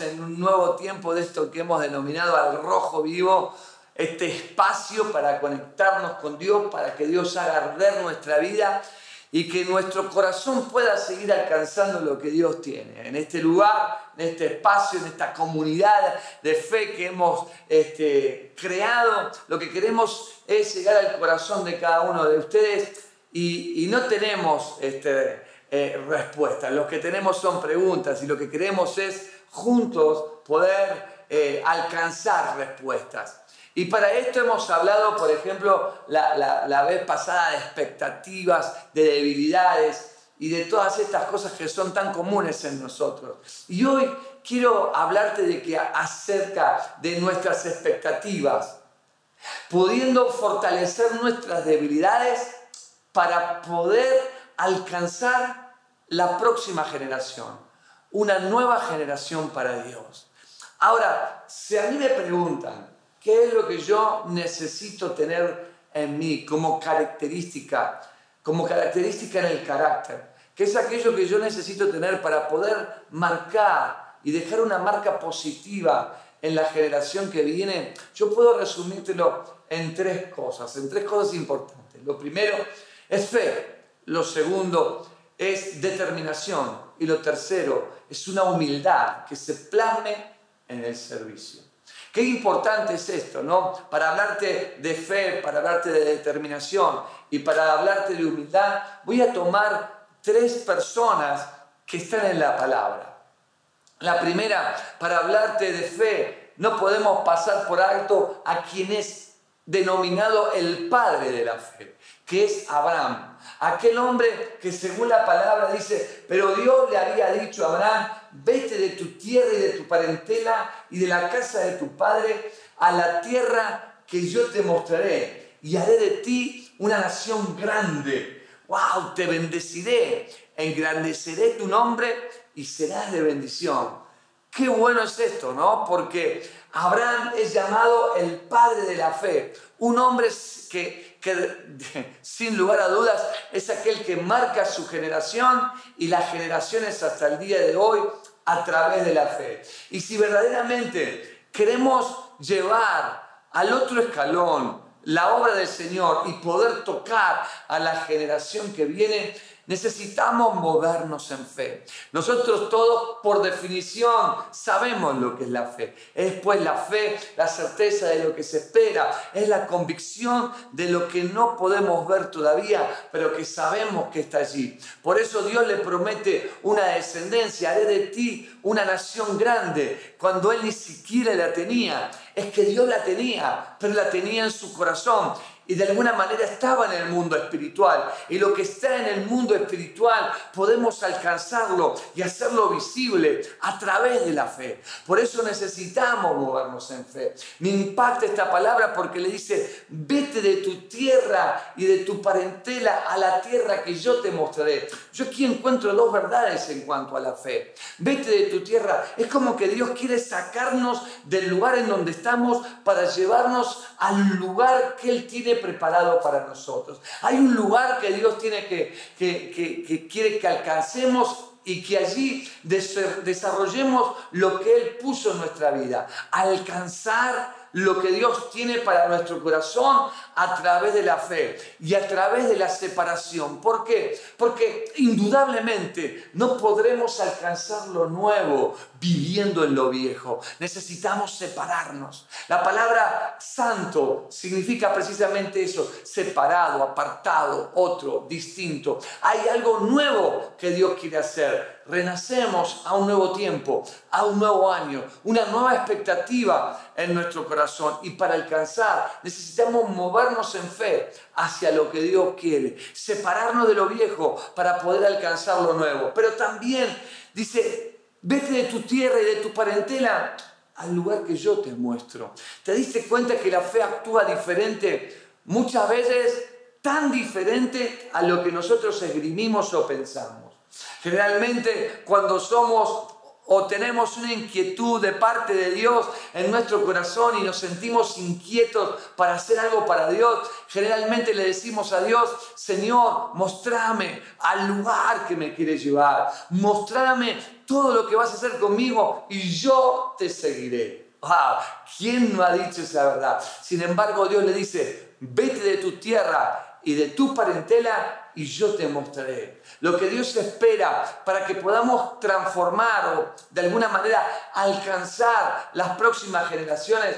en un nuevo tiempo de esto que hemos denominado al rojo vivo, este espacio para conectarnos con Dios, para que Dios haga arder nuestra vida y que nuestro corazón pueda seguir alcanzando lo que Dios tiene. En este lugar, en este espacio, en esta comunidad de fe que hemos este, creado, lo que queremos es llegar al corazón de cada uno de ustedes y, no tenemos este, eh, respuestas, lo que tenemos son preguntas y lo que queremos es juntos poder eh, alcanzar respuestas. Y para esto hemos hablado, por ejemplo, la, vez pasada de expectativas, de debilidades y de todas estas cosas que son tan comunes en nosotros. Y hoy quiero hablarte de que acerca de nuestras expectativas, pudiendo fortalecer nuestras debilidades para poder alcanzar la próxima generación, una nueva generación para Dios. Ahora, si a mí me preguntan, ¿Qué es lo que yo necesito tener en mí como característica? Como característica en el carácter. ¿Qué es aquello que yo necesito tener para poder marcar y dejar una marca positiva en la generación que viene? Yo puedo resumírtelo en tres cosas, en tres cosas importantes. Lo primero es fe. Lo segundo es determinación. Y lo tercero es una humildad que se plasme en el servicio. Qué importante es esto, ¿no? Para hablarte de fe, para hablarte de determinación y para hablarte de humildad, voy a tomar tres personas que están en la palabra. La primera, para hablarte de fe, no podemos pasar por alto a quien es denominado el padre de la fe, que es Abraham. Aquel hombre que según la palabra dice, pero Dios le había dicho a Abraham, vete de tu tierra y de tu parentela y de la casa de tu padre a la tierra que yo te mostraré y haré de ti una nación grande. ¡Wow! Te bendeciré, engrandeceré tu nombre y serás de bendición. Qué bueno es esto, ¿no? Porque Abraham es llamado el padre de la fe, un hombre que, que, sin lugar a dudas es aquel que marca su generación y las generaciones hasta el día de hoy a través de la fe. Y si verdaderamente queremos llevar al otro escalón la obra del Señor y poder tocar a la generación que viene, Necesitamos movernos en fe. Nosotros todos, por definición, sabemos lo que es la fe. Es pues la fe, la certeza de lo que se espera, es la convicción de lo que no podemos ver todavía, pero que sabemos que está allí. Por eso Dios le promete una descendencia, haré de ti una nación grande, cuando Él ni siquiera la tenía. Es que Dios la tenía, pero la tenía en su corazón y de alguna manera estaba en el mundo espiritual. Y lo que está en el mundo espiritual podemos alcanzarlo y hacerlo visible a través de la fe. Por eso necesitamos movernos en fe. Me impacta esta palabra porque le dice, vete de tu tierra y de tu parentela a la tierra que yo te mostraré. Yo aquí encuentro dos verdades en cuanto a la fe. Vete de tu tierra. Es como que Dios quiere sacarnos del lugar en donde estamos para llevarnos al lugar que Él tiene preparado para nosotros. Hay un lugar que Dios tiene que, que, quiere que alcancemos y que allí desarrollemos lo que Él puso en nuestra vida. Alcanzar lo que Dios tiene para nuestro corazón a través de la fe y a través de la separación. ¿Por qué? Porque indudablemente no podremos alcanzar lo nuevo viviendo en lo viejo. Necesitamos separarnos. La palabra santo significa precisamente eso, separado, apartado, otro, distinto. Hay algo nuevo que Dios quiere hacer. Renacemos a un nuevo tiempo, a un nuevo año, una nueva expectativa en nuestro corazón. Y para alcanzar necesitamos movernos en fe hacia lo que Dios quiere, separarnos de lo viejo para poder alcanzar lo nuevo. Pero también dice, Vete de tu tierra y de tu parentela al lugar que yo te muestro. ¿Te diste cuenta que la fe actúa diferente? Muchas veces tan diferente a lo que nosotros esgrimimos o pensamos. Generalmente cuando somos o tenemos una inquietud de parte de Dios en nuestro corazón y nos sentimos inquietos para hacer algo para Dios, generalmente le decimos a Dios, Señor, mostrame al lugar que me quieres llevar, mostrame todo lo que vas a hacer conmigo y yo te seguiré. ¿Quién no ha dicho esa verdad? Sin embargo, Dios le dice, vete de tu tierra y de tu parentela y yo te mostraré. Lo que Dios espera para que podamos transformar o de alguna manera alcanzar las próximas generaciones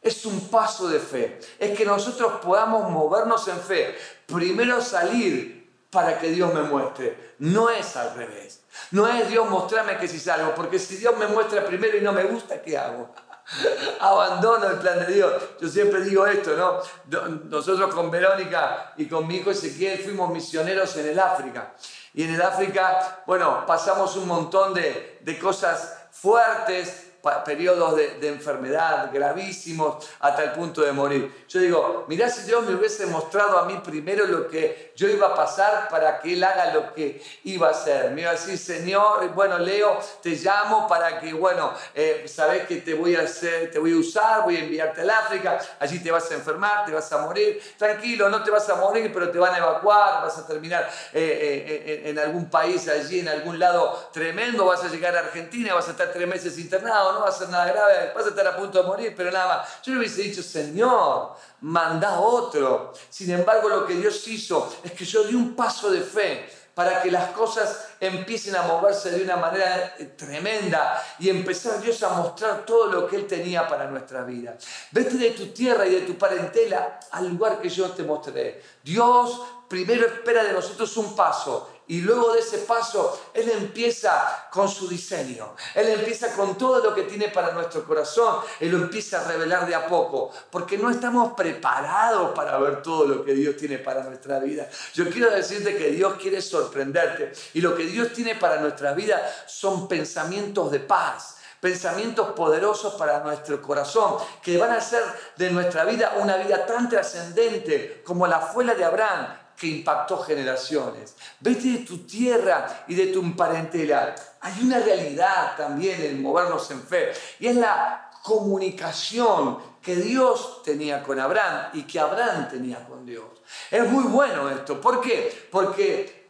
es un paso de fe. Es que nosotros podamos movernos en fe. Primero salir para que Dios me muestre. No es al revés. No es Dios mostrarme que si salgo, porque si Dios me muestra primero y no me gusta, ¿qué hago? Abandono el plan de Dios. Yo siempre digo esto, ¿no? Nosotros con Verónica y con mi hijo Ezequiel fuimos misioneros en el África. Y en el África, bueno, pasamos un montón de, de cosas fuertes, periodos de, enfermedad gravísimos hasta el punto de morir. Yo digo, mirá si Dios me hubiese mostrado a mí primero lo que yo iba a pasar para que Él haga lo que iba a hacer. Me iba a decir, Señor, bueno, Leo, te llamo para que, bueno, eh, sabes que te voy a hacer, te voy a usar, voy a enviarte al África, allí te vas a enfermar, te vas a morir. Tranquilo, no te vas a morir, pero te van a evacuar, vas a terminar eh, eh, en algún país allí, en algún lado tremendo, vas a llegar a Argentina, vas a estar tres meses internado no va a ser nada grave, vas a estar a punto de morir, pero nada más. Yo le hubiese dicho, Señor, manda otro. Sin embargo, lo que Dios hizo es que yo di un paso de fe para que las cosas empiecen a moverse de una manera eh, tremenda y empezar Dios a mostrar todo lo que Él tenía para nuestra vida. Vete de tu tierra y de tu parentela al lugar que yo te mostraré. Dios primero espera de nosotros un paso y luego de ese paso, Él empieza con su diseño. Él empieza con todo lo que tiene para nuestro corazón. Él lo empieza a revelar de a poco. Porque no estamos preparados para ver todo lo que Dios tiene para nuestra vida. Yo quiero decirte que Dios quiere sorprenderte. Y lo que Dios tiene para nuestra vida son pensamientos de paz pensamientos poderosos para nuestro corazón, que van a hacer de nuestra vida una vida tan trascendente como la fue de Abraham, que impactó generaciones. Vete de tu tierra y de tu parentela. Hay una realidad también en movernos en fe y es la comunicación que Dios tenía con Abraham y que Abraham tenía con Dios. Es muy bueno esto. ¿Por qué? Porque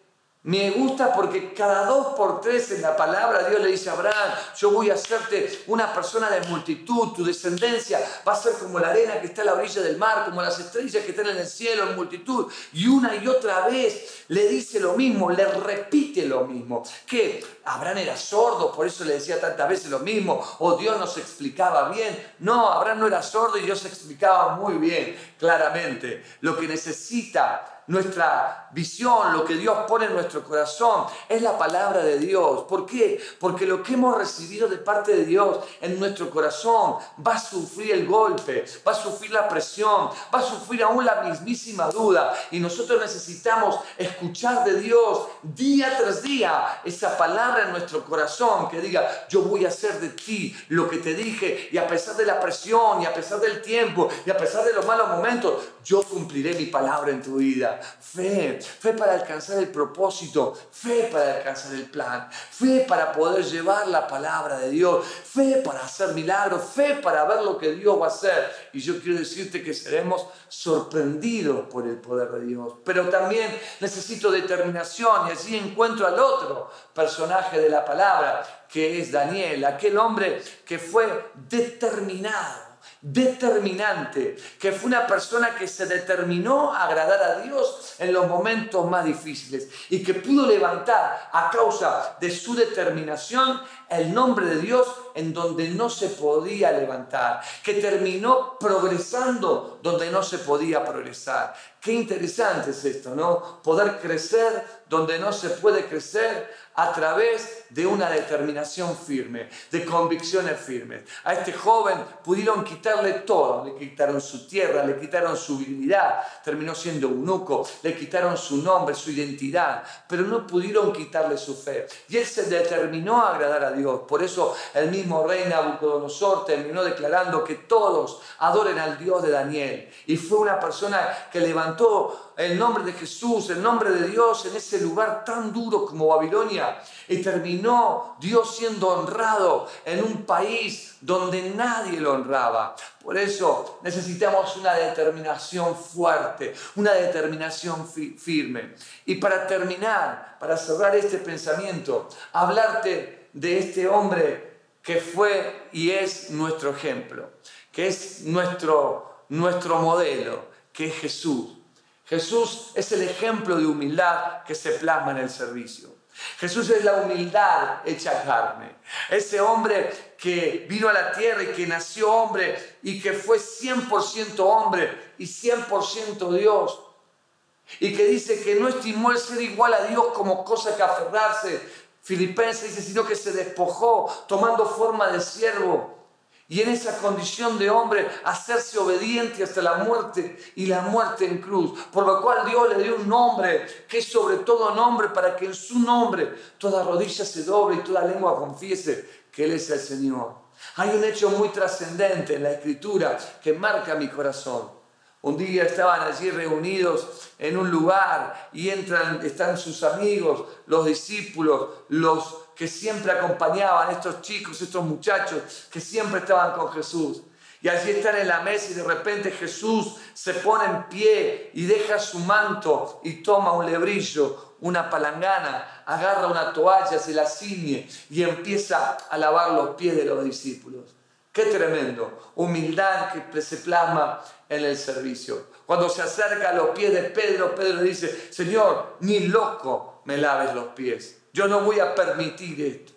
me gusta porque cada dos por tres en la palabra Dios le dice a Abraham, yo voy a hacerte una persona de multitud, tu descendencia va a ser como la arena que está a la orilla del mar, como las estrellas que están en el cielo en multitud. Y una y otra vez le dice lo mismo, le repite lo mismo. Que Abraham era sordo, por eso le decía tantas veces lo mismo, o Dios nos explicaba bien. No, Abraham no era sordo y Dios explicaba muy bien, claramente, lo que necesita nuestra visión, lo que Dios pone en nuestro corazón, es la palabra de Dios. ¿Por qué? Porque lo que hemos recibido de parte de Dios en nuestro corazón va a sufrir el golpe, va a sufrir la presión, va a sufrir aún la mismísima duda. Y nosotros necesitamos escuchar de Dios día tras día esa palabra en nuestro corazón que diga, yo voy a hacer de ti lo que te dije y a pesar de la presión y a pesar del tiempo y a pesar de los malos momentos, yo cumpliré mi palabra en tu vida. Fe, fe para alcanzar el propósito, fe para alcanzar el plan, fe para poder llevar la palabra de Dios, fe para hacer milagros, fe para ver lo que Dios va a hacer. Y yo quiero decirte que seremos sorprendidos por el poder de Dios. Pero también necesito determinación y así encuentro al otro personaje de la palabra, que es Daniel, aquel hombre que fue determinado determinante, que fue una persona que se determinó a agradar a Dios en los momentos más difíciles y que pudo levantar a causa de su determinación el nombre de Dios en donde no se podía levantar, que terminó progresando donde no se podía progresar. Qué interesante es esto, ¿no? Poder crecer donde no se puede crecer a través de una determinación firme, de convicciones firmes. A este joven pudieron quitarle todo, le quitaron su tierra, le quitaron su dignidad, terminó siendo eunuco, le quitaron su nombre, su identidad, pero no pudieron quitarle su fe. Y él se determinó a agradar a Dios. Por eso el mismo rey Nabucodonosor terminó declarando que todos adoren al Dios de Daniel. Y fue una persona que levantó el nombre de Jesús, el nombre de Dios en ese lugar tan duro como Babilonia. Y terminó Dios siendo honrado en un país donde nadie lo honraba. Por eso necesitamos una determinación fuerte, una determinación firme. Y para terminar, para cerrar este pensamiento, hablarte de este hombre que fue y es nuestro ejemplo, que es nuestro, nuestro modelo, que es Jesús. Jesús es el ejemplo de humildad que se plasma en el servicio. Jesús es la humildad hecha carne. Ese hombre que vino a la tierra y que nació hombre y que fue 100% hombre y 100% Dios. Y que dice que no estimó el ser igual a Dios como cosa que aferrarse. Filipenses dice, sino que se despojó tomando forma de siervo y en esa condición de hombre hacerse obediente hasta la muerte y la muerte en cruz. Por lo cual Dios le dio un nombre que es sobre todo nombre para que en su nombre toda rodilla se doble y toda lengua confiese que Él es el Señor. Hay un hecho muy trascendente en la escritura que marca mi corazón. Un día estaban allí reunidos en un lugar y entran, están sus amigos, los discípulos, los que siempre acompañaban, estos chicos, estos muchachos que siempre estaban con Jesús. Y allí están en la mesa y de repente Jesús se pone en pie y deja su manto y toma un lebrillo, una palangana, agarra una toalla, se la ciñe y empieza a lavar los pies de los discípulos. Qué tremendo, humildad que se plasma en el servicio. Cuando se acerca a los pies de Pedro, Pedro le dice, Señor, ni loco me laves los pies. Yo no voy a permitir esto.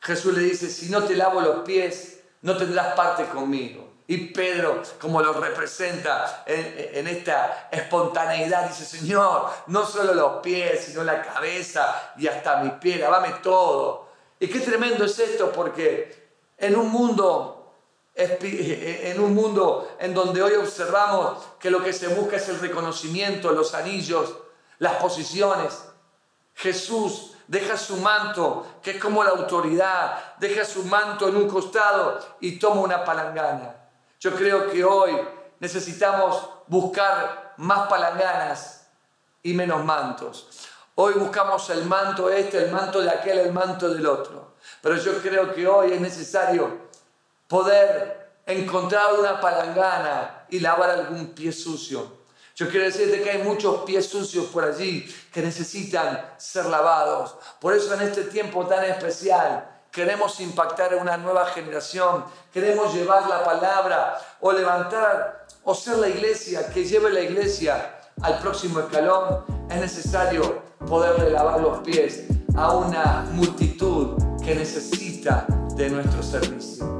Jesús le dice, si no te lavo los pies, no tendrás parte conmigo. Y Pedro, como lo representa en, esta espontaneidad, dice, Señor, no solo los pies, sino la cabeza y hasta mi piel, lavame todo. Y qué tremendo es esto, porque en un mundo en un mundo en donde hoy observamos que lo que se busca es el reconocimiento, los anillos, las posiciones. Jesús deja su manto, que es como la autoridad, deja su manto en un costado y toma una palangana. Yo creo que hoy necesitamos buscar más palanganas y menos mantos. Hoy buscamos el manto este, el manto de aquel, el manto del otro. Pero yo creo que hoy es necesario poder encontrar una palangana y lavar algún pie sucio yo quiero decirte que hay muchos pies sucios por allí que necesitan ser lavados. Por eso en este tiempo tan especial queremos impactar a una nueva generación, queremos llevar la palabra o levantar o ser la iglesia que lleve la iglesia al próximo escalón. Es necesario poderle lavar los pies a una multitud que necesita de nuestro servicio.